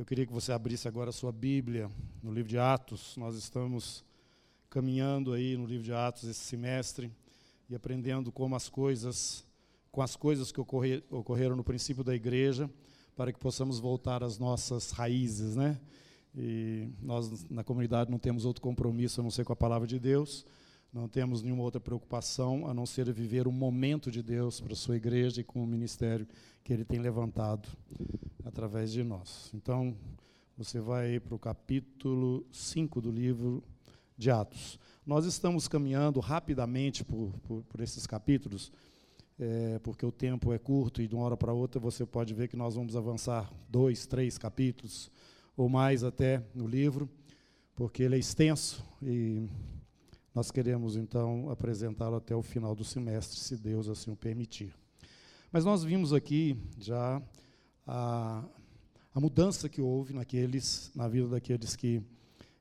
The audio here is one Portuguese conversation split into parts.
Eu queria que você abrisse agora a sua Bíblia no livro de Atos. Nós estamos caminhando aí no livro de Atos esse semestre e aprendendo como as coisas, com as coisas que ocorrer, ocorreram no princípio da igreja, para que possamos voltar às nossas raízes, né? E nós na comunidade não temos outro compromisso a não ser com a palavra de Deus. Não temos nenhuma outra preocupação a não ser viver o momento de Deus para a sua igreja e com o ministério que ele tem levantado através de nós. Então, você vai para o capítulo 5 do livro de Atos. Nós estamos caminhando rapidamente por, por, por esses capítulos, é, porque o tempo é curto e de uma hora para outra você pode ver que nós vamos avançar dois, três capítulos, ou mais até no livro, porque ele é extenso e nós queremos, então, apresentá-lo até o final do semestre, se Deus assim o permitir. Mas nós vimos aqui já a, a mudança que houve naqueles, na vida daqueles que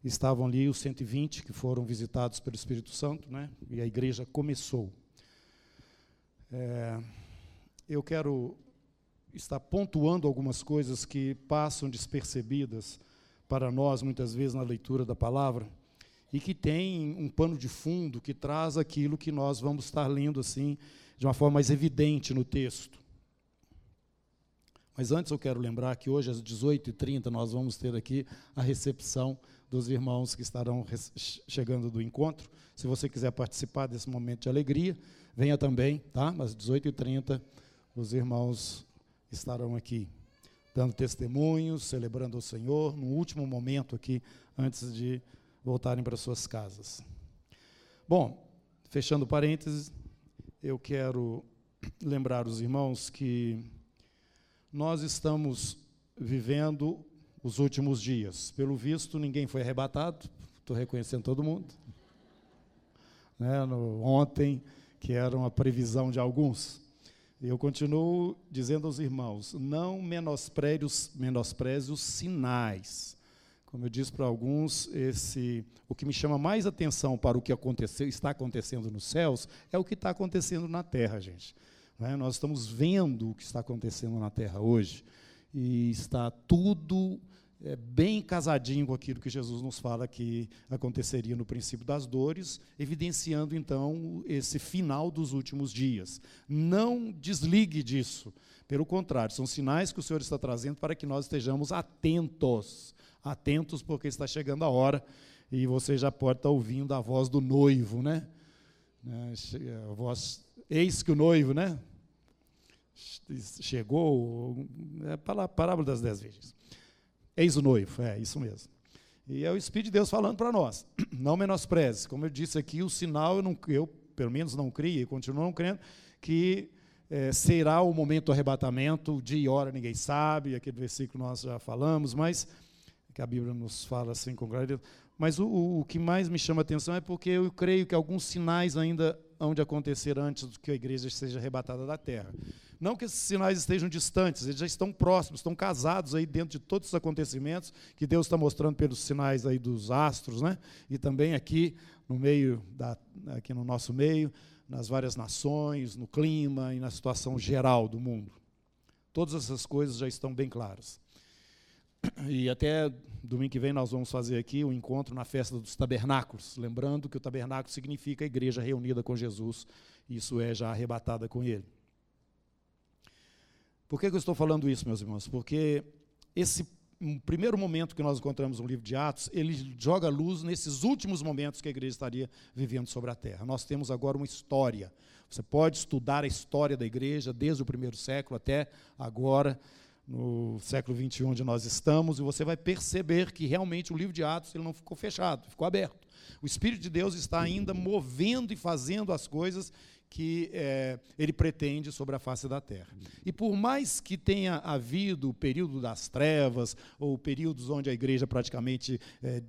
estavam ali, os 120 que foram visitados pelo Espírito Santo, né? e a igreja começou. É, eu quero estar pontuando algumas coisas que passam despercebidas para nós, muitas vezes, na leitura da palavra e que tem um pano de fundo que traz aquilo que nós vamos estar lendo assim de uma forma mais evidente no texto. Mas antes eu quero lembrar que hoje às 18h30 nós vamos ter aqui a recepção dos irmãos que estarão chegando do encontro. Se você quiser participar desse momento de alegria, venha também, tá? Às 18h30 os irmãos estarão aqui dando testemunhos, celebrando o Senhor, no último momento aqui antes de voltarem para suas casas. Bom, fechando parênteses, eu quero lembrar os irmãos que nós estamos vivendo os últimos dias. Pelo visto, ninguém foi arrebatado, estou reconhecendo todo mundo. Né, no, ontem, que era uma previsão de alguns. Eu continuo dizendo aos irmãos: não menospreze os, menospreze os sinais. Como eu disse para alguns, esse, o que me chama mais atenção para o que aconteceu, está acontecendo nos céus é o que está acontecendo na terra, gente. É? Nós estamos vendo o que está acontecendo na terra hoje e está tudo é, bem casadinho com aquilo que Jesus nos fala que aconteceria no princípio das dores, evidenciando então esse final dos últimos dias. Não desligue disso. Pelo contrário, são sinais que o Senhor está trazendo para que nós estejamos atentos atentos porque está chegando a hora e você já pode estar ouvindo a voz do noivo, né? né a voz, eis que o noivo, né? Chegou, é a parábola das dez virgens. Eis o noivo, é isso mesmo. E é o Espírito de Deus falando para nós. Não menospreze. Como eu disse aqui, o sinal, eu, não, eu pelo menos não crio e continuo não crendo, que é, será o momento do arrebatamento, dia e hora ninguém sabe, aquele versículo nós já falamos, mas que a Bíblia nos fala assim com clareza. Mas o, o, que mais me chama a atenção é porque eu creio que alguns sinais ainda hão de acontecer antes do que a igreja seja arrebatada da terra. Não que esses sinais estejam distantes, eles já estão próximos, estão casados aí dentro de todos os acontecimentos que Deus está mostrando pelos sinais aí dos astros, né? E também aqui no meio da, aqui no nosso meio, nas várias nações, no clima e na situação geral do mundo. Todas essas coisas já estão bem claras. E até domingo que vem nós vamos fazer aqui o um encontro na festa dos tabernáculos, lembrando que o tabernáculo significa a igreja reunida com Jesus, isso é já arrebatada com ele. Por que, eu estou falando isso, meus irmãos? Porque esse primeiro momento que nós encontramos no livro de Atos, ele joga luz nesses últimos momentos que a igreja estaria vivendo sobre a terra. Nós temos agora uma história. Você pode estudar a história da igreja desde o primeiro século até agora no século 21 onde nós estamos, e você vai perceber que realmente o livro de Atos ele não ficou fechado, ficou aberto. O Espírito de Deus está ainda movendo e fazendo as coisas que é, ele pretende sobre a face da terra. E por mais que tenha havido o período das trevas, ou períodos onde a igreja praticamente é,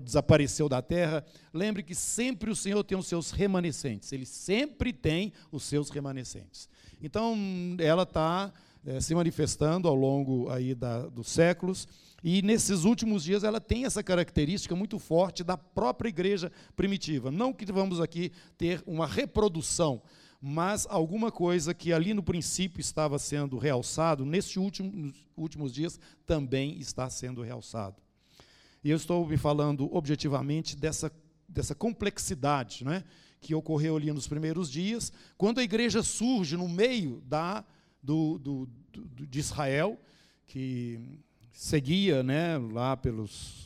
desapareceu da terra, lembre que sempre o Senhor tem os seus remanescentes, ele sempre tem os seus remanescentes. Então, ela está é, se manifestando ao longo aí da, dos séculos. E nesses últimos dias ela tem essa característica muito forte da própria igreja primitiva. Não que vamos aqui ter uma reprodução, mas alguma coisa que ali no princípio estava sendo realçado, nesses último, últimos dias também está sendo realçado. E eu estou me falando objetivamente dessa, dessa complexidade né, que ocorreu ali nos primeiros dias, quando a igreja surge no meio da, do, do, do de Israel, que seguia né, lá pelos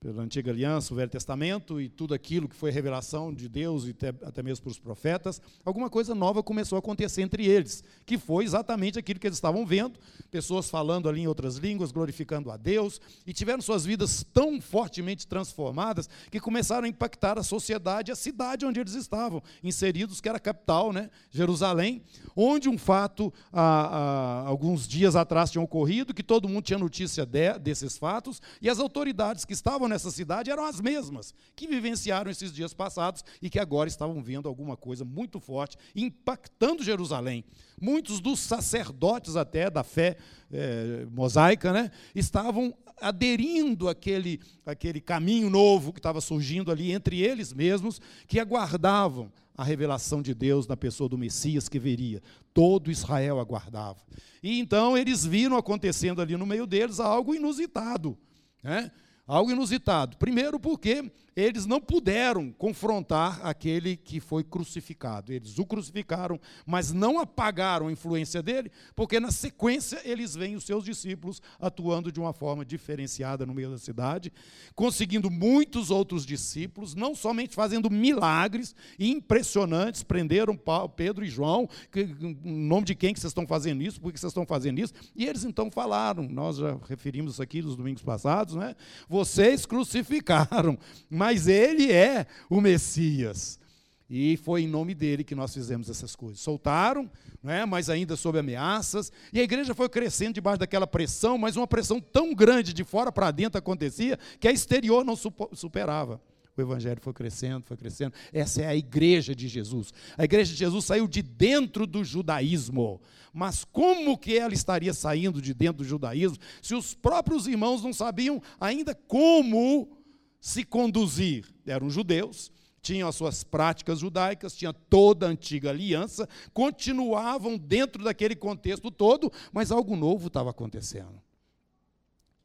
pela antiga aliança, o Velho Testamento e tudo aquilo que foi revelação de Deus e até, até mesmo para os profetas, alguma coisa nova começou a acontecer entre eles, que foi exatamente aquilo que eles estavam vendo, pessoas falando ali em outras línguas, glorificando a Deus, e tiveram suas vidas tão fortemente transformadas que começaram a impactar a sociedade, a cidade onde eles estavam inseridos, que era a capital, né, Jerusalém, onde um fato, há, há alguns dias atrás, tinha ocorrido, que todo mundo tinha notícia de, desses fatos, e as autoridades que estavam nessa cidade eram as mesmas que vivenciaram esses dias passados e que agora estavam vendo alguma coisa muito forte impactando Jerusalém. Muitos dos sacerdotes até da fé é, mosaica né, estavam aderindo àquele, àquele caminho novo que estava surgindo ali entre eles mesmos, que aguardavam a revelação de Deus na pessoa do Messias que viria. Todo Israel aguardava. E então eles viram acontecendo ali no meio deles algo inusitado. Né? Algo inusitado. Primeiro, porque eles não puderam confrontar aquele que foi crucificado. Eles o crucificaram, mas não apagaram a influência dele, porque na sequência eles veem os seus discípulos atuando de uma forma diferenciada no meio da cidade, conseguindo muitos outros discípulos, não somente fazendo milagres impressionantes, prenderam Pedro e João, que, em nome de quem que vocês estão fazendo isso, por que vocês estão fazendo isso? E eles então falaram, nós já referimos aqui nos domingos passados, né? Vocês crucificaram mas ele é o Messias. E foi em nome dele que nós fizemos essas coisas. Soltaram, né, mas ainda sob ameaças. E a igreja foi crescendo debaixo daquela pressão, mas uma pressão tão grande de fora para dentro acontecia que a exterior não superava. O evangelho foi crescendo, foi crescendo. Essa é a igreja de Jesus. A igreja de Jesus saiu de dentro do judaísmo. Mas como que ela estaria saindo de dentro do judaísmo se os próprios irmãos não sabiam ainda como se conduzir. Eram judeus, tinham as suas práticas judaicas, tinha toda a antiga aliança, continuavam dentro daquele contexto todo, mas algo novo estava acontecendo.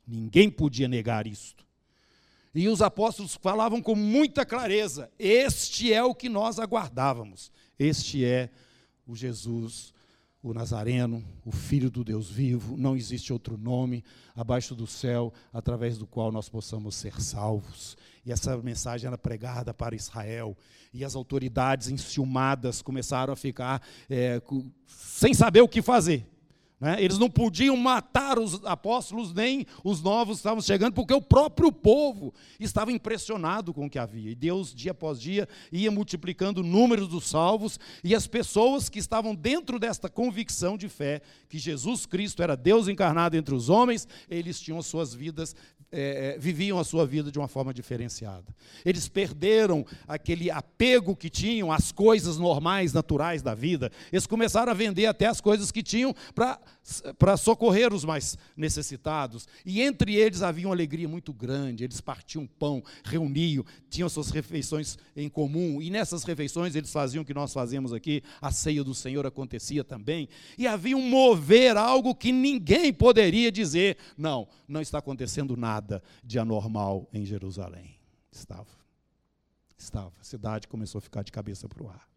Ninguém podia negar isto. E os apóstolos falavam com muita clareza: este é o que nós aguardávamos, este é o Jesus o Nazareno, o Filho do Deus vivo, não existe outro nome abaixo do céu através do qual nós possamos ser salvos. E essa mensagem era pregada para Israel. E as autoridades enciumadas começaram a ficar é, sem saber o que fazer. Né? Eles não podiam matar os apóstolos, nem os novos estavam chegando, porque o próprio povo estava impressionado com o que havia. E Deus, dia após dia, ia multiplicando o número dos salvos, e as pessoas que estavam dentro desta convicção de fé, que Jesus Cristo era Deus encarnado entre os homens, eles tinham suas vidas é, é, viviam a sua vida de uma forma diferenciada. Eles perderam aquele apego que tinham às coisas normais, naturais da vida. Eles começaram a vender até as coisas que tinham para socorrer os mais necessitados. E entre eles havia uma alegria muito grande. Eles partiam pão, reuniam, tinham suas refeições em comum. E nessas refeições eles faziam o que nós fazemos aqui, a ceia do Senhor acontecia também. E havia um mover, algo que ninguém poderia dizer: não, não está acontecendo nada nada de anormal em Jerusalém. Estava. Estava. A cidade começou a ficar de cabeça para o ar.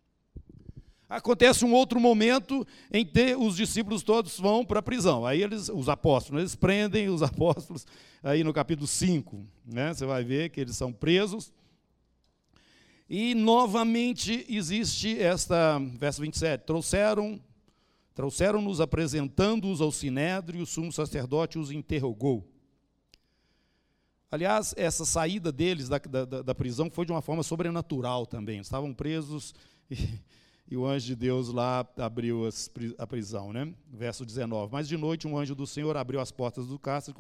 Acontece um outro momento em que os discípulos todos vão para a prisão. Aí eles, os apóstolos, eles prendem os apóstolos aí no capítulo 5. Né? Você vai ver que eles são presos. E novamente existe esta, verso 27, trouxeram trouxeram-nos apresentando-os ao sinédrio, o sumo sacerdote os interrogou. Aliás, essa saída deles da, da, da, prisão foi de uma forma sobrenatural também. Estavam presos e, e o anjo de Deus lá abriu as, a prisão. Né? Verso 19. Mas de noite um anjo do Senhor abriu as portas do cárcere,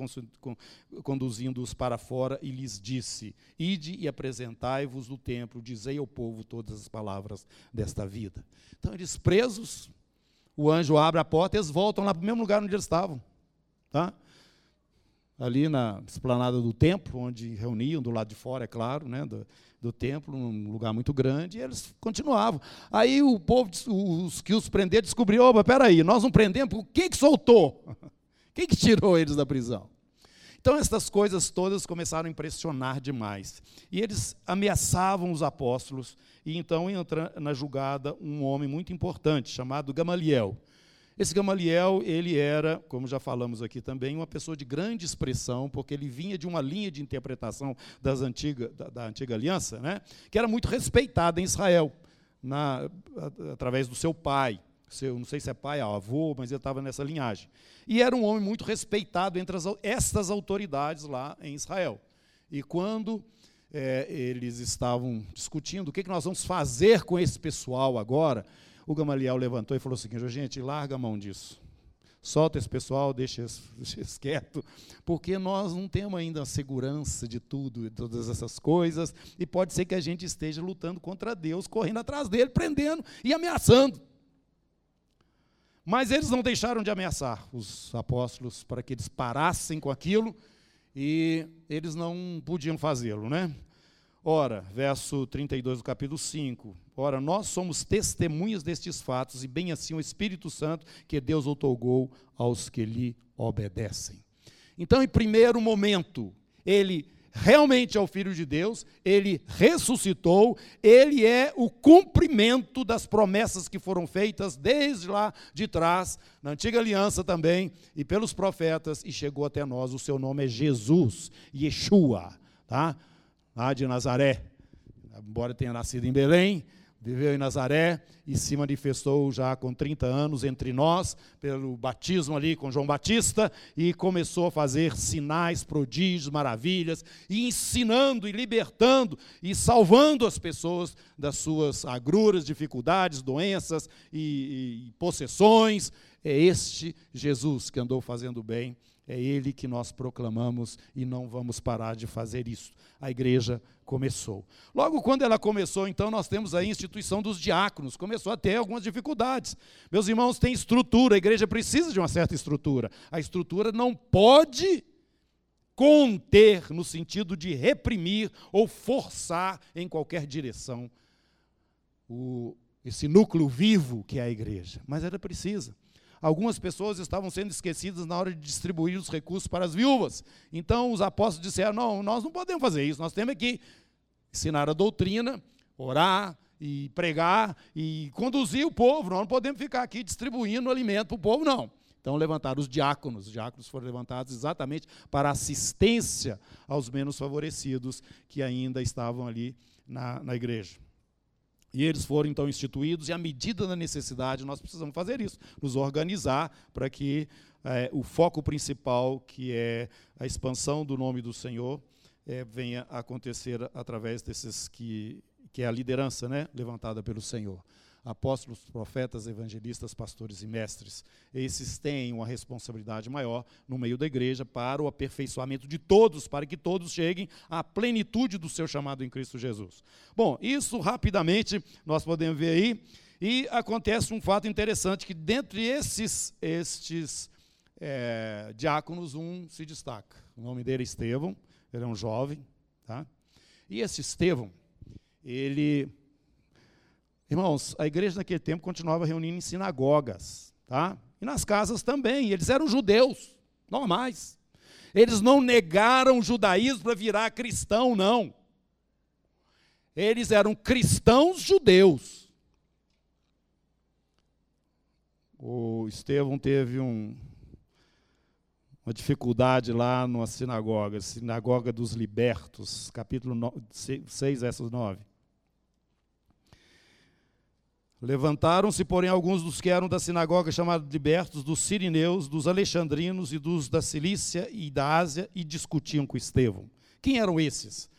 conduzindo-os para fora, e lhes disse: Ide e apresentai-vos no templo, dizei ao povo todas as palavras desta vida. Então, eles presos, o anjo abre a porta eles voltam lá para o mesmo lugar onde eles estavam. Tá? Ali na esplanada do templo, onde reuniam, do lado de fora, é claro, né, do, do templo, um lugar muito grande, e eles continuavam. Aí o povo, os que os prenderam, descobriu, opa, peraí, nós não prendemos, quem que soltou? Quem que tirou eles da prisão? Então, essas coisas todas começaram a impressionar demais. E eles ameaçavam os apóstolos, e então entra na julgada um homem muito importante, chamado Gamaliel. Esse Gamaliel, ele era, como já falamos aqui também, uma pessoa de grande expressão, porque ele vinha de uma linha de interpretação das antiga, da, da antiga aliança, né, que era muito respeitada em Israel, na, através do seu pai seu, não sei se é pai ou avô, mas ele estava nessa linhagem. E era um homem muito respeitado entre as, estas autoridades lá em Israel. E quando é, eles estavam discutindo o que, que nós vamos fazer com esse pessoal agora, o Gamaliel levantou e falou o seguinte: gente, larga a mão disso. Solta esse pessoal, deixa eles quieto, porque nós não temos ainda a segurança de tudo, de todas essas coisas, e pode ser que a gente esteja lutando contra Deus, correndo atrás dele, prendendo e ameaçando. Mas eles não deixaram de ameaçar os apóstolos para que eles parassem com aquilo e eles não podiam fazê-lo, né? Ora, verso 32 do capítulo 5. Ora, nós somos testemunhas destes fatos e bem assim o Espírito Santo que Deus outorgou aos que lhe obedecem. Então, em primeiro momento, ele realmente é o Filho de Deus, ele ressuscitou, ele é o cumprimento das promessas que foram feitas desde lá de trás, na antiga aliança também, e pelos profetas, e chegou até nós. O seu nome é Jesus, Yeshua, tá? lá de Nazaré. Embora tenha nascido em Belém, viveu em Nazaré e se manifestou já com 30 anos entre nós, pelo batismo ali com João Batista, e começou a fazer sinais, prodígios, maravilhas, e ensinando e libertando e salvando as pessoas das suas agruras, dificuldades, doenças e, e possessões. É este Jesus que andou fazendo bem é Ele que nós proclamamos e não vamos parar de fazer isso. A igreja começou. Logo quando ela começou, então, nós temos a instituição dos diáconos. Começou a ter algumas dificuldades. Meus irmãos, tem estrutura, a igreja precisa de uma certa estrutura. A estrutura não pode conter, no sentido de reprimir ou forçar em qualquer direção o, esse núcleo vivo que é a igreja. Mas ela precisa. Algumas pessoas estavam sendo esquecidas na hora de distribuir os recursos para as viúvas. Então os apóstolos disseram: não, nós não podemos fazer isso, nós temos que ensinar a doutrina, orar e pregar e conduzir o povo. Nós não podemos ficar aqui distribuindo alimento para o povo, não. Então levantaram os diáconos. Os diáconos foram levantados exatamente para assistência aos menos favorecidos que ainda estavam ali na, na igreja. E eles foram então instituídos, e à medida da necessidade, nós precisamos fazer isso, nos organizar para que é, o foco principal, que é a expansão do nome do Senhor, é, venha a acontecer através desses que, que é a liderança né, levantada pelo Senhor apóstolos, profetas, evangelistas, pastores e mestres. Esses têm uma responsabilidade maior no meio da igreja para o aperfeiçoamento de todos, para que todos cheguem à plenitude do seu chamado em Cristo Jesus. Bom, isso rapidamente nós podemos ver aí. E acontece um fato interessante, que dentre esses, estes é, diáconos, um se destaca. O nome dele é Estevão, ele é um jovem. Tá? E esse Estevão, ele Irmãos, a igreja naquele tempo continuava reunindo em sinagogas, tá? E nas casas também. Eles eram judeus, normais. Eles não negaram o judaísmo para virar cristão, não. Eles eram cristãos judeus. O Estevão teve um, uma dificuldade lá numa sinagoga, sinagoga dos libertos, capítulo 6, versos 9. Levantaram-se, porém, alguns dos que eram da sinagoga chamada libertos, dos sirineus, dos alexandrinos e dos da Cilícia e da Ásia, e discutiam com Estevão. Quem eram esses?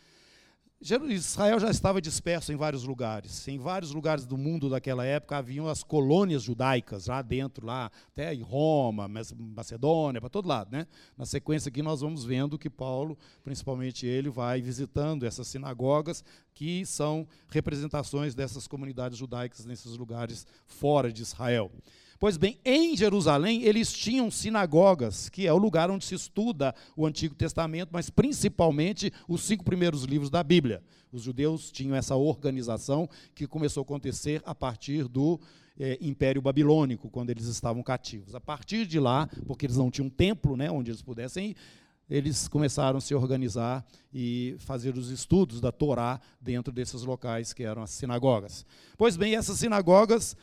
Israel já estava disperso em vários lugares. Em vários lugares do mundo daquela época haviam as colônias judaicas lá dentro, lá até em Roma, Macedônia, para todo lado, né? Na sequência aqui nós vamos vendo que Paulo, principalmente ele, vai visitando essas sinagogas que são representações dessas comunidades judaicas nesses lugares fora de Israel. Pois bem, em Jerusalém eles tinham sinagogas, que é o lugar onde se estuda o Antigo Testamento, mas principalmente os cinco primeiros livros da Bíblia. Os judeus tinham essa organização que começou a acontecer a partir do é, Império Babilônico, quando eles estavam cativos. A partir de lá, porque eles não tinham um templo né, onde eles pudessem ir, eles começaram a se organizar e fazer os estudos da Torá dentro desses locais que eram as sinagogas. Pois bem, essas sinagogas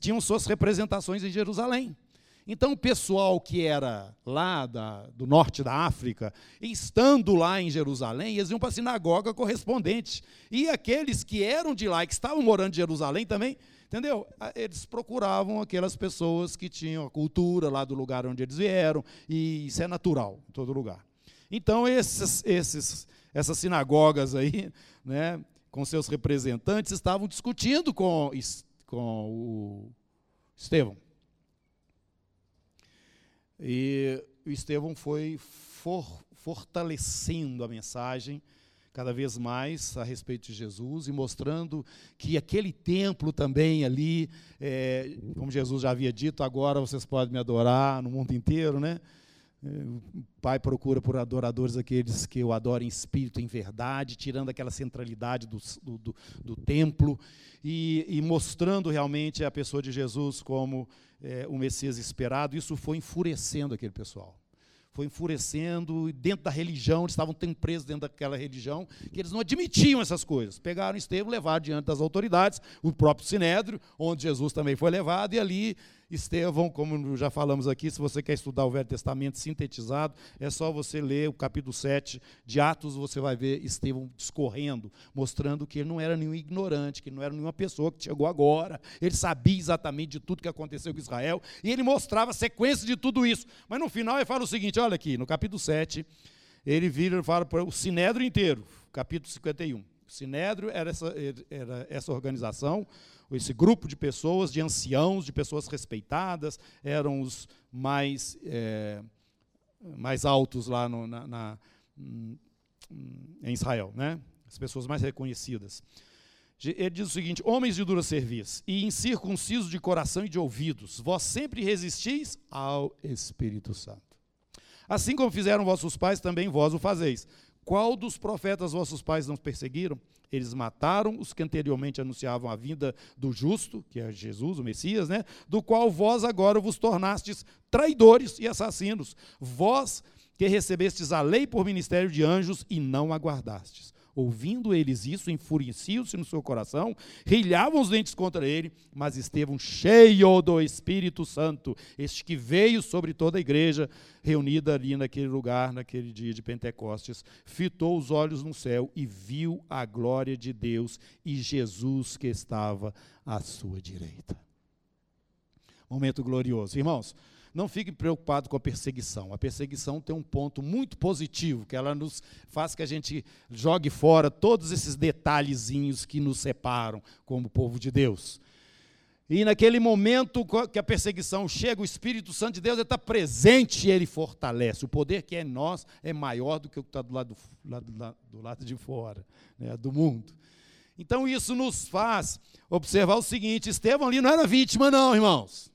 tinham suas representações em Jerusalém. Então, o pessoal que era lá da, do norte da África, estando lá em Jerusalém, eles iam para a sinagoga correspondente. E aqueles que eram de lá, que estavam morando em Jerusalém também, entendeu? Eles procuravam aquelas pessoas que tinham a cultura lá do lugar onde eles vieram, e isso é natural em todo lugar. Então, esses, esses, essas sinagogas aí, né, com seus representantes, estavam discutindo com, com o Estevão. E o Estevão foi for, fortalecendo a mensagem cada vez mais a respeito de Jesus e mostrando que aquele templo também ali, é, como Jesus já havia dito, agora vocês podem me adorar no mundo inteiro, né? O Pai procura por adoradores aqueles que o adorem em espírito, em verdade, tirando aquela centralidade do, do, do, do templo e, e, mostrando realmente a pessoa de Jesus como é, o Messias esperado. Isso foi enfurecendo aquele pessoal foi enfurecendo, dentro da religião, eles estavam tão presos dentro daquela religião, que eles não admitiam essas coisas. Pegaram Estevão, levaram diante das autoridades, o próprio Sinédrio, onde Jesus também foi levado, e ali Estevão, como já falamos aqui, se você quer estudar o Velho Testamento sintetizado, é só você ler o capítulo 7 de Atos, você vai ver Estevão discorrendo, mostrando que ele não era nenhum ignorante, que não era nenhuma pessoa que chegou agora, ele sabia exatamente de tudo que aconteceu com Israel, e ele mostrava a sequência de tudo isso. Mas no final ele fala o seguinte: olha aqui, no capítulo 7, ele vira e fala para o Sinédrio inteiro, capítulo 51. O Sinédrio era essa, era essa organização esse grupo de pessoas, de anciãos, de pessoas respeitadas, eram os mais, é, mais altos lá no, na, na, hum, em Israel, né? as pessoas mais reconhecidas. Ele diz o seguinte: Homens de dura serviço e incircuncisos de coração e de ouvidos, vós sempre resistis ao Espírito Santo. Assim como fizeram vossos pais, também vós o fazeis. Qual dos profetas vossos pais não perseguiram? Eles mataram os que anteriormente anunciavam a vinda do justo, que é Jesus, o Messias, né? do qual vós agora vos tornastes traidores e assassinos. Vós que recebestes a lei por ministério de anjos e não aguardastes. Ouvindo eles isso, enfureciam-se no seu coração, rilhavam os dentes contra ele, mas Estevão, cheio do Espírito Santo, este que veio sobre toda a igreja, reunida ali naquele lugar, naquele dia de Pentecostes, fitou os olhos no céu e viu a glória de Deus e Jesus que estava à sua direita. Momento glorioso. Irmãos, não fique preocupado com a perseguição. A perseguição tem um ponto muito positivo, que ela nos faz que a gente jogue fora todos esses detalhezinhos que nos separam como povo de Deus. E naquele momento que a perseguição chega, o Espírito Santo de Deus está presente e ele fortalece. O poder que é em nós é maior do que o que está do lado, do lado, do lado de fora, né, do mundo. Então isso nos faz observar o seguinte: Estevão ali não era vítima, não, irmãos.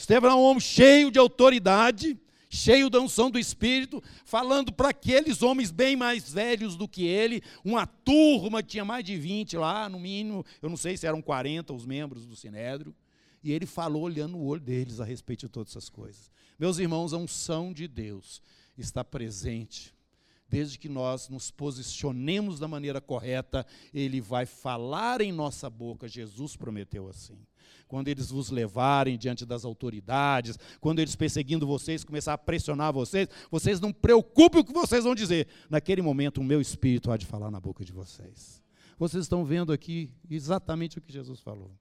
Estevão é um homem cheio de autoridade, cheio da unção do Espírito, falando para aqueles homens bem mais velhos do que ele, uma turma, tinha mais de 20 lá, no mínimo, eu não sei se eram 40 os membros do Sinédrio, e ele falou olhando o olho deles a respeito de todas essas coisas. Meus irmãos, a unção de Deus está presente. Desde que nós nos posicionemos da maneira correta, Ele vai falar em nossa boca. Jesus prometeu assim quando eles vos levarem diante das autoridades, quando eles perseguindo vocês, começar a pressionar vocês, vocês não preocupem o que vocês vão dizer. Naquele momento, o meu espírito há de falar na boca de vocês. Vocês estão vendo aqui exatamente o que Jesus falou.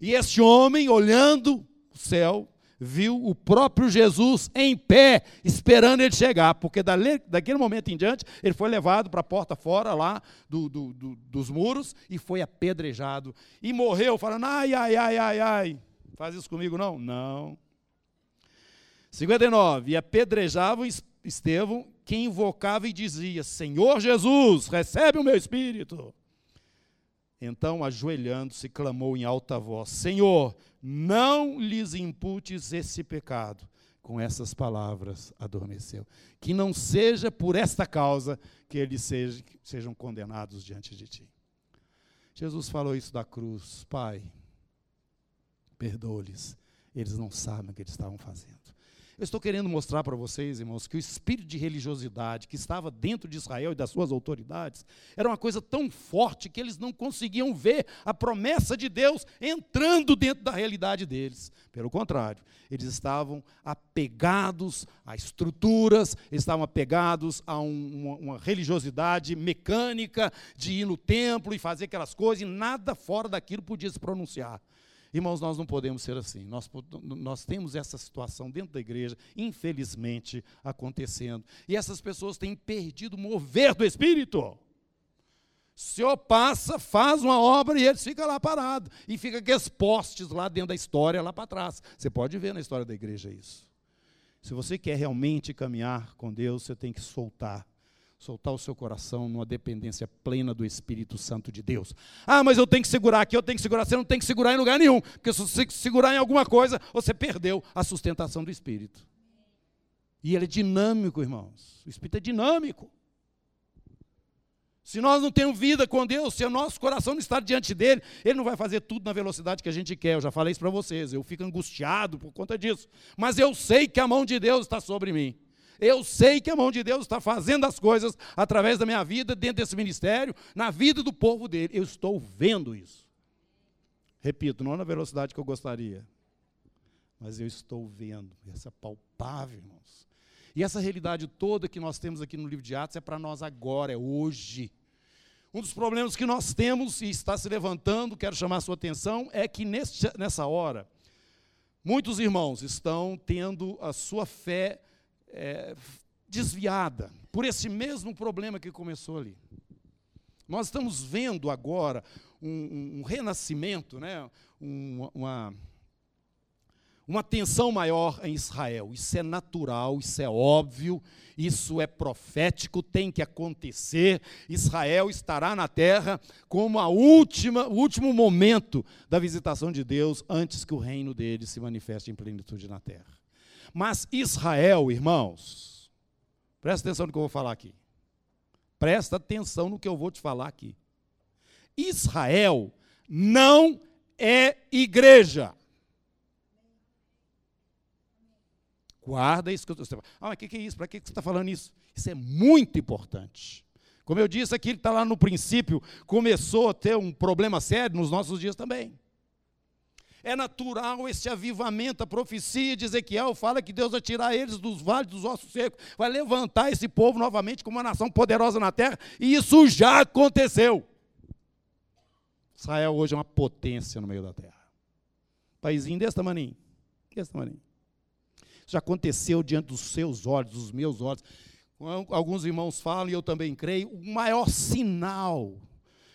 E este homem, olhando o céu, viu o próprio Jesus em pé, esperando ele chegar, porque daquele momento em diante, ele foi levado para a porta fora lá do, do, do, dos muros e foi apedrejado. E morreu falando: ai, ai, ai, ai, ai. Faz isso comigo não? Não. 59. E apedrejavam Estevão, que invocava e dizia: Senhor Jesus, recebe o meu espírito. Então, ajoelhando-se, clamou em alta voz: Senhor, não lhes imputes esse pecado. Com essas palavras, adormeceu. Que não seja por esta causa que eles sejam, sejam condenados diante de ti. Jesus falou isso da cruz: Pai, perdoa-lhes, eles não sabem o que eles estavam fazendo. Eu estou querendo mostrar para vocês, irmãos, que o espírito de religiosidade que estava dentro de Israel e das suas autoridades era uma coisa tão forte que eles não conseguiam ver a promessa de Deus entrando dentro da realidade deles. Pelo contrário, eles estavam apegados a estruturas, estavam apegados a um, uma, uma religiosidade mecânica de ir no templo e fazer aquelas coisas, e nada fora daquilo podia se pronunciar. Irmãos, nós não podemos ser assim. Nós, nós temos essa situação dentro da igreja, infelizmente, acontecendo. E essas pessoas têm perdido o mover do Espírito. O Senhor passa, faz uma obra e eles ficam lá parados. E fica aqueles postes lá dentro da história, lá para trás. Você pode ver na história da igreja isso. Se você quer realmente caminhar com Deus, você tem que soltar soltar o seu coração numa dependência plena do Espírito Santo de Deus. Ah, mas eu tenho que segurar aqui, eu tenho que segurar. Você não tem que segurar em lugar nenhum, porque se você segurar em alguma coisa, você perdeu a sustentação do Espírito. E ele é dinâmico, irmãos. O Espírito é dinâmico. Se nós não temos vida com Deus, se o nosso coração não está diante dele, ele não vai fazer tudo na velocidade que a gente quer. Eu já falei isso para vocês. Eu fico angustiado por conta disso. Mas eu sei que a mão de Deus está sobre mim. Eu sei que a mão de Deus está fazendo as coisas através da minha vida, dentro desse ministério, na vida do povo dele. Eu estou vendo isso. Repito, não na velocidade que eu gostaria, mas eu estou vendo. Essa é palpável, irmãos. E essa realidade toda que nós temos aqui no livro de Atos é para nós agora, é hoje. Um dos problemas que nós temos e está se levantando, quero chamar a sua atenção, é que nesse, nessa hora, muitos irmãos estão tendo a sua fé é, desviada por esse mesmo problema que começou ali. Nós estamos vendo agora um, um renascimento, né? uma, uma tensão maior em Israel. Isso é natural, isso é óbvio, isso é profético, tem que acontecer. Israel estará na terra como a última, o último momento da visitação de Deus antes que o reino dele se manifeste em plenitude na terra. Mas Israel, irmãos, presta atenção no que eu vou falar aqui. Presta atenção no que eu vou te falar aqui. Israel não é igreja. Guarda isso que eu estou Ah, mas o que, que é isso? Para que, que você está falando isso? Isso é muito importante. Como eu disse aqui, ele está lá no princípio, começou a ter um problema sério nos nossos dias também. É natural esse avivamento. A profecia de Ezequiel fala que Deus vai tirar eles dos vales dos ossos secos, vai levantar esse povo novamente como uma nação poderosa na terra, e isso já aconteceu. Israel hoje é uma potência no meio da terra. Paizinho desse tamanho. Desse tamanho. Isso já aconteceu diante dos seus olhos, dos meus olhos. Alguns irmãos falam, e eu também creio, o maior sinal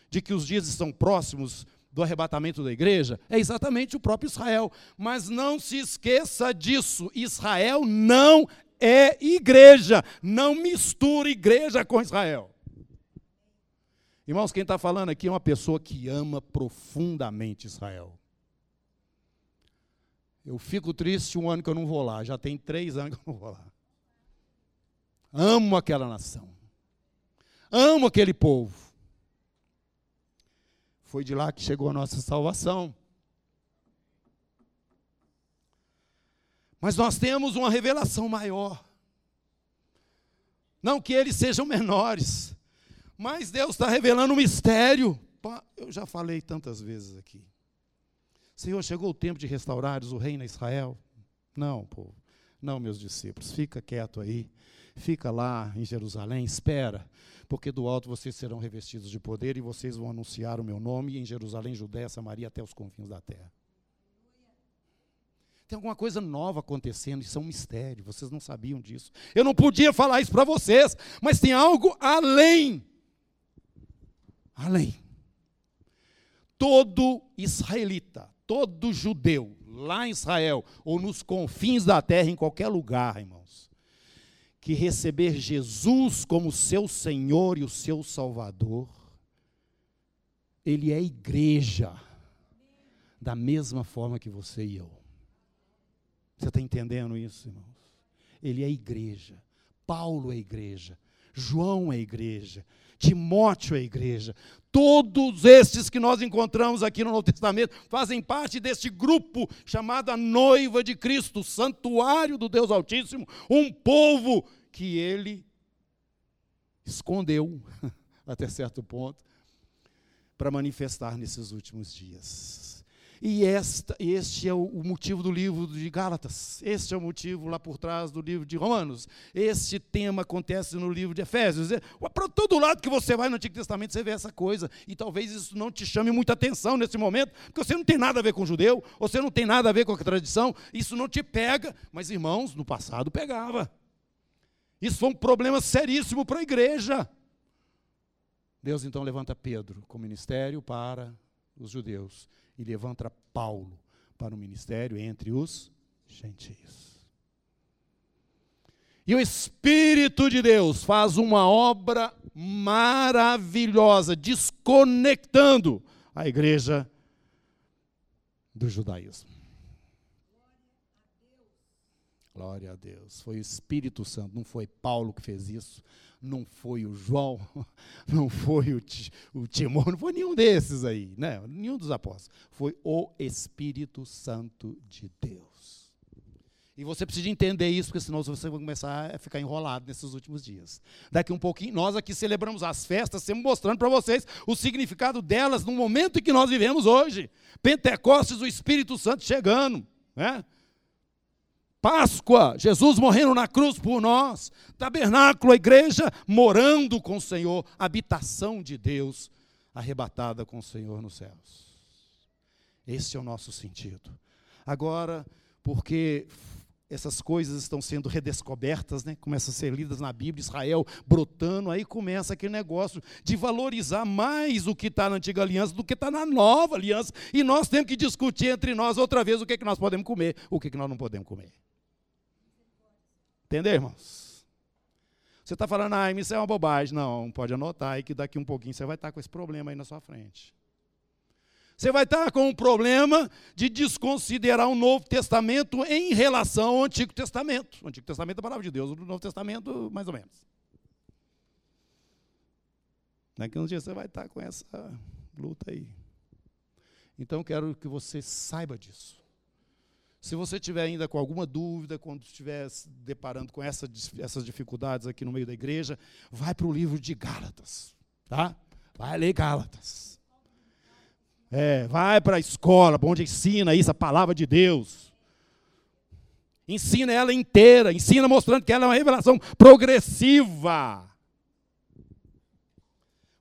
de que os dias estão próximos do arrebatamento da igreja é exatamente o próprio Israel. Mas não se esqueça disso: Israel não é igreja. Não misture igreja com Israel. Irmãos, quem está falando aqui é uma pessoa que ama profundamente Israel. Eu fico triste um ano que eu não vou lá, já tem três anos que eu não vou lá. Amo aquela nação, amo aquele povo. Foi de lá que chegou a nossa salvação. Mas nós temos uma revelação maior. Não que eles sejam menores, mas Deus está revelando um mistério. Eu já falei tantas vezes aqui. Senhor, chegou o tempo de restaurares o reino a Israel? Não, povo. Não, meus discípulos. Fica quieto aí. Fica lá em Jerusalém, espera porque do alto vocês serão revestidos de poder e vocês vão anunciar o meu nome em Jerusalém, Judéia, Samaria, até os confins da terra. Tem alguma coisa nova acontecendo, isso é um mistério, vocês não sabiam disso. Eu não podia falar isso para vocês, mas tem algo além. Além. Todo israelita, todo judeu, lá em Israel, ou nos confins da terra, em qualquer lugar, irmãos, que receber Jesus como seu Senhor e o seu Salvador, Ele é igreja, da mesma forma que você e eu. Você está entendendo isso, irmãos? Ele é igreja. Paulo é igreja. João é igreja. Timóteo é igreja. Todos estes que nós encontramos aqui no Novo Testamento fazem parte deste grupo chamado a noiva de Cristo, santuário do Deus Altíssimo, um povo que ele escondeu até certo ponto para manifestar nesses últimos dias. E esta, este é o, o, motivo do livro de Gálatas. Este é o motivo lá por trás do livro de Romanos. Este tema acontece no livro de Efésios. É, para todo lado que você vai no Antigo Testamento, você vê essa coisa. E talvez isso não te chame muita atenção nesse momento, porque você não tem nada a ver com judeu, você não tem nada a ver com a tradição, isso não te pega. Mas, irmãos, no passado pegava. Isso foi um problema seríssimo para a igreja. Deus então levanta Pedro com ministério para os judeus e levanta Paulo para o ministério entre os gentios. E o Espírito de Deus faz uma obra maravilhosa, desconectando a igreja do judaísmo. Glória a Deus. Foi o Espírito Santo, não foi Paulo que fez isso, não foi o João, não foi o, o não foi nenhum desses aí, né? nenhum dos apóstolos. Foi o Espírito Santo de Deus. E você precisa entender isso, porque senão você vai começar a ficar enrolado nesses últimos dias. Daqui um pouquinho, nós aqui celebramos as festas, sempre mostrando para vocês o significado delas no momento em que nós vivemos hoje. Pentecostes, o Espírito Santo chegando. Né? Páscoa, Jesus morrendo na cruz por nós, tabernáculo, a igreja morando com o Senhor, habitação de Deus, arrebatada com o Senhor nos céus. Esse é o nosso sentido. Agora, porque essas coisas estão sendo redescobertas, né? começam a ser lidas na Bíblia, Israel brotando, aí começa aquele negócio de valorizar mais o que está na antiga aliança do que está na nova aliança. E nós temos que discutir entre nós outra vez o que, é que nós podemos comer, o que, é que nós não podemos comer. Entendeu, irmãos? Você está falando, ah, isso é uma bobagem. Não, pode anotar aí que daqui um pouquinho você vai estar com esse problema aí na sua frente. Você vai estar com um problema de desconsiderar o Novo Testamento em relação ao Antigo Testamento. O Antigo Testamento é a palavra de Deus, o Novo Testamento, mais ou menos. Daqui uns dias você vai estar com essa luta aí. Então, quero que você saiba disso. Se você tiver ainda com alguma dúvida, quando estiver se deparando com essa, essas dificuldades aqui no meio da igreja, vai para o livro de Gálatas, tá? Vai ler Gálatas. É, vai para a escola, onde ensina isso, a palavra de Deus. Ensina ela inteira, ensina mostrando que ela é uma revelação progressiva.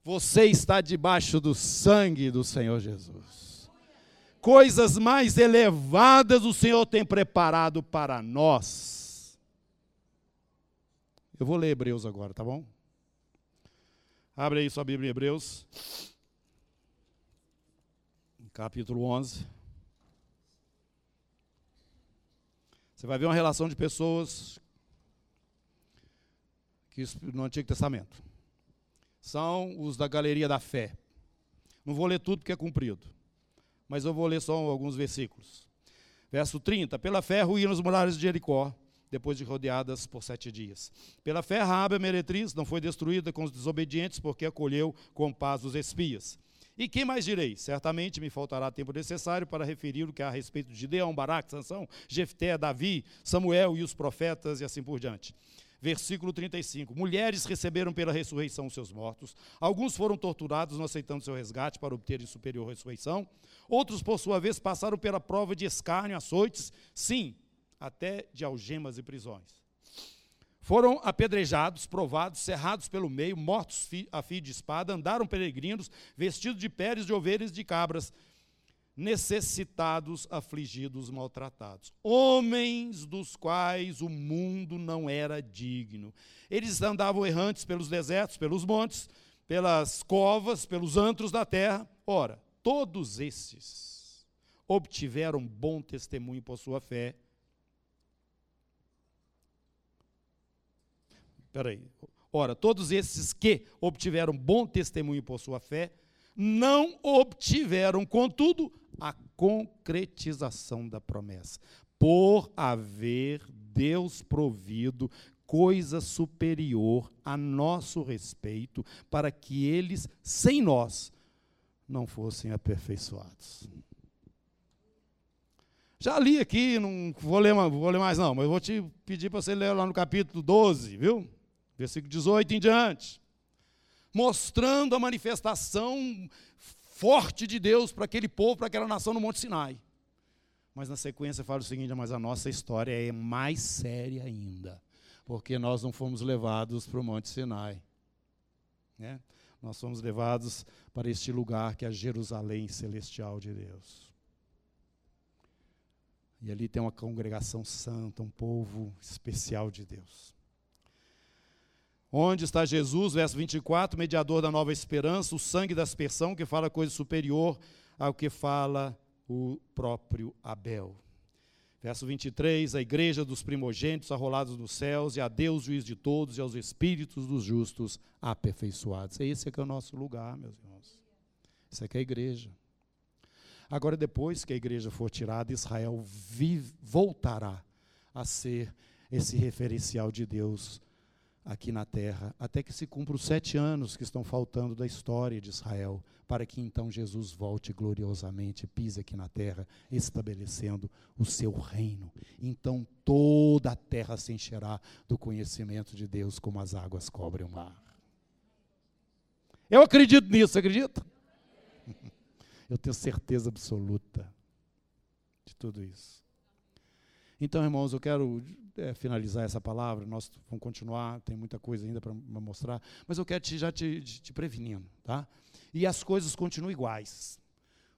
Você está debaixo do sangue do Senhor Jesus coisas mais elevadas o Senhor tem preparado para nós. Eu vou ler Hebreus agora, tá bom? Abre aí sua Bíblia em Hebreus, capítulo 11. Você vai ver uma relação de pessoas que no Antigo Testamento. São os da galeria da fé. Não vou ler tudo porque é comprido mas eu vou ler só alguns versículos. Verso 30. Pela fé ruíram os muralhas de Jericó, depois de rodeadas por sete dias. Pela fé, Raabe, a meretriz, não foi destruída com os desobedientes, porque acolheu com paz os espias. E quem mais direi? Certamente me faltará tempo necessário para referir o que há a respeito de Gideão, Baraque, Sansão, Jefté, Davi, Samuel e os profetas e assim por diante versículo 35. Mulheres receberam pela ressurreição seus mortos, alguns foram torturados, não aceitando seu resgate para obterem superior ressurreição, outros, por sua vez, passaram pela prova de escárnio, açoites, sim, até de algemas e prisões. Foram apedrejados, provados, cerrados pelo meio, mortos a fio de espada, andaram peregrinos, vestidos de peles de ovelhas e de cabras, necessitados, afligidos, maltratados. Homens dos quais o mundo não era digno. Eles andavam errantes pelos desertos, pelos montes, pelas covas, pelos antros da terra. Ora, todos esses obtiveram bom testemunho por sua fé. Espera aí. Ora, todos esses que obtiveram bom testemunho por sua fé, não obtiveram, contudo, a concretização da promessa, por haver Deus provido coisa superior a nosso respeito, para que eles, sem nós, não fossem aperfeiçoados. Já li aqui, não vou ler, vou ler mais não, mas vou te pedir para você ler lá no capítulo 12, viu? Versículo 18 em diante. Mostrando a manifestação forte de Deus para aquele povo, para aquela nação no Monte Sinai. Mas na sequência fala o seguinte: mas a nossa história é mais séria ainda, porque nós não fomos levados para o Monte Sinai. Né? Nós fomos levados para este lugar que é a Jerusalém celestial de Deus. E ali tem uma congregação santa, um povo especial de Deus. Onde está Jesus, verso 24, mediador da nova esperança, o sangue da aspersão, que fala coisa superior ao que fala o próprio Abel. Verso 23, a igreja dos primogênitos arrolados nos céus, e a Deus, juiz de todos, e aos espíritos dos justos aperfeiçoados. Esse é que é o nosso lugar, meus irmãos. Isso aqui é a igreja. Agora, depois que a igreja for tirada, Israel vive, voltará a ser esse referencial de Deus aqui na terra, até que se cumpra os sete anos que estão faltando da história de Israel, para que então Jesus volte gloriosamente, pise aqui na terra, estabelecendo o seu reino. Então toda a terra se encherá do conhecimento de Deus, como as águas cobrem o mar. Eu acredito nisso, acredita? Eu tenho certeza absoluta de tudo isso. Então, irmãos, eu quero é, finalizar essa palavra, nós vamos continuar, tem muita coisa ainda para mostrar, mas eu quero te, já te, te prevenindo, tá? E as coisas continuam iguais.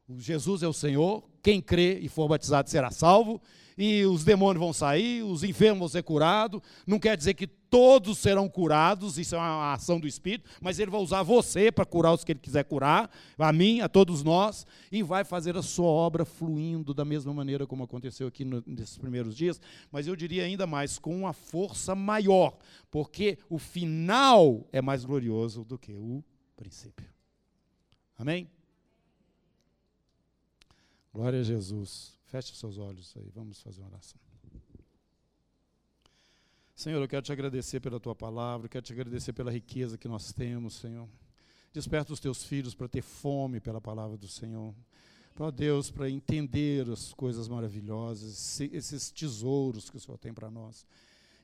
Jesus é o Senhor, quem crê e for batizado será salvo, e os demônios vão sair, os enfermos vão ser curados. Não quer dizer que todos serão curados, isso é uma ação do Espírito, mas ele vai usar você para curar os que ele quiser curar, a mim, a todos nós, e vai fazer a sua obra fluindo da mesma maneira como aconteceu aqui no, nesses primeiros dias, mas eu diria ainda mais, com uma força maior, porque o final é mais glorioso do que o princípio. Amém? Glória a Jesus. Feche seus olhos aí, vamos fazer uma oração. Senhor, eu quero te agradecer pela tua palavra, quero te agradecer pela riqueza que nós temos, Senhor. Desperta os teus filhos para ter fome pela palavra do Senhor. Ó Deus, para entender as coisas maravilhosas, esses tesouros que o Senhor tem para nós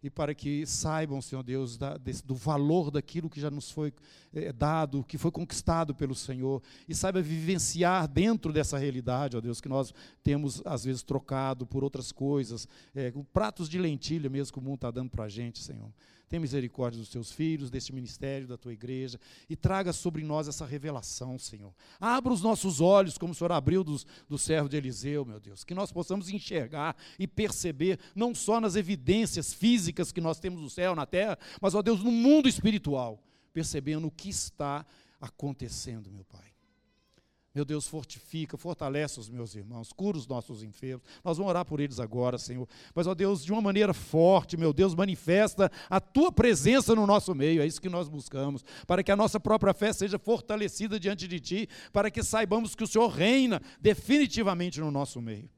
e para que saibam, Senhor Deus, da, desse, do valor daquilo que já nos foi é, dado, que foi conquistado pelo Senhor, e saiba vivenciar dentro dessa realidade, ó Deus, que nós temos às vezes trocado por outras coisas, é, pratos de lentilha mesmo que o mundo está dando para a gente, Senhor. Tem misericórdia dos teus filhos, deste ministério, da tua igreja, e traga sobre nós essa revelação, Senhor. Abra os nossos olhos, como o Senhor abriu dos, do servo de Eliseu, meu Deus, que nós possamos enxergar e perceber, não só nas evidências físicas que nós temos no céu, na terra, mas, ó Deus, no mundo espiritual, percebendo o que está acontecendo, meu Pai. Meu Deus, fortifica, fortalece os meus irmãos, cura os nossos enfermos. Nós vamos orar por eles agora, Senhor. Mas, ó Deus, de uma maneira forte, meu Deus, manifesta a tua presença no nosso meio. É isso que nós buscamos. Para que a nossa própria fé seja fortalecida diante de Ti, para que saibamos que o Senhor reina definitivamente no nosso meio.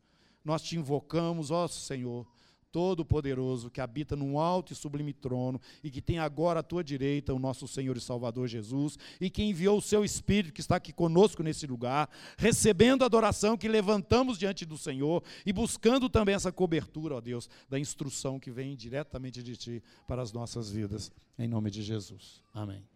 Nós te invocamos, ó Senhor Todo-Poderoso, que habita num alto e sublime trono, e que tem agora à tua direita o nosso Senhor e Salvador Jesus, e que enviou o seu Espírito, que está aqui conosco nesse lugar, recebendo a adoração que levantamos diante do Senhor, e buscando também essa cobertura, ó Deus, da instrução que vem diretamente de ti para as nossas vidas. Em nome de Jesus. Amém.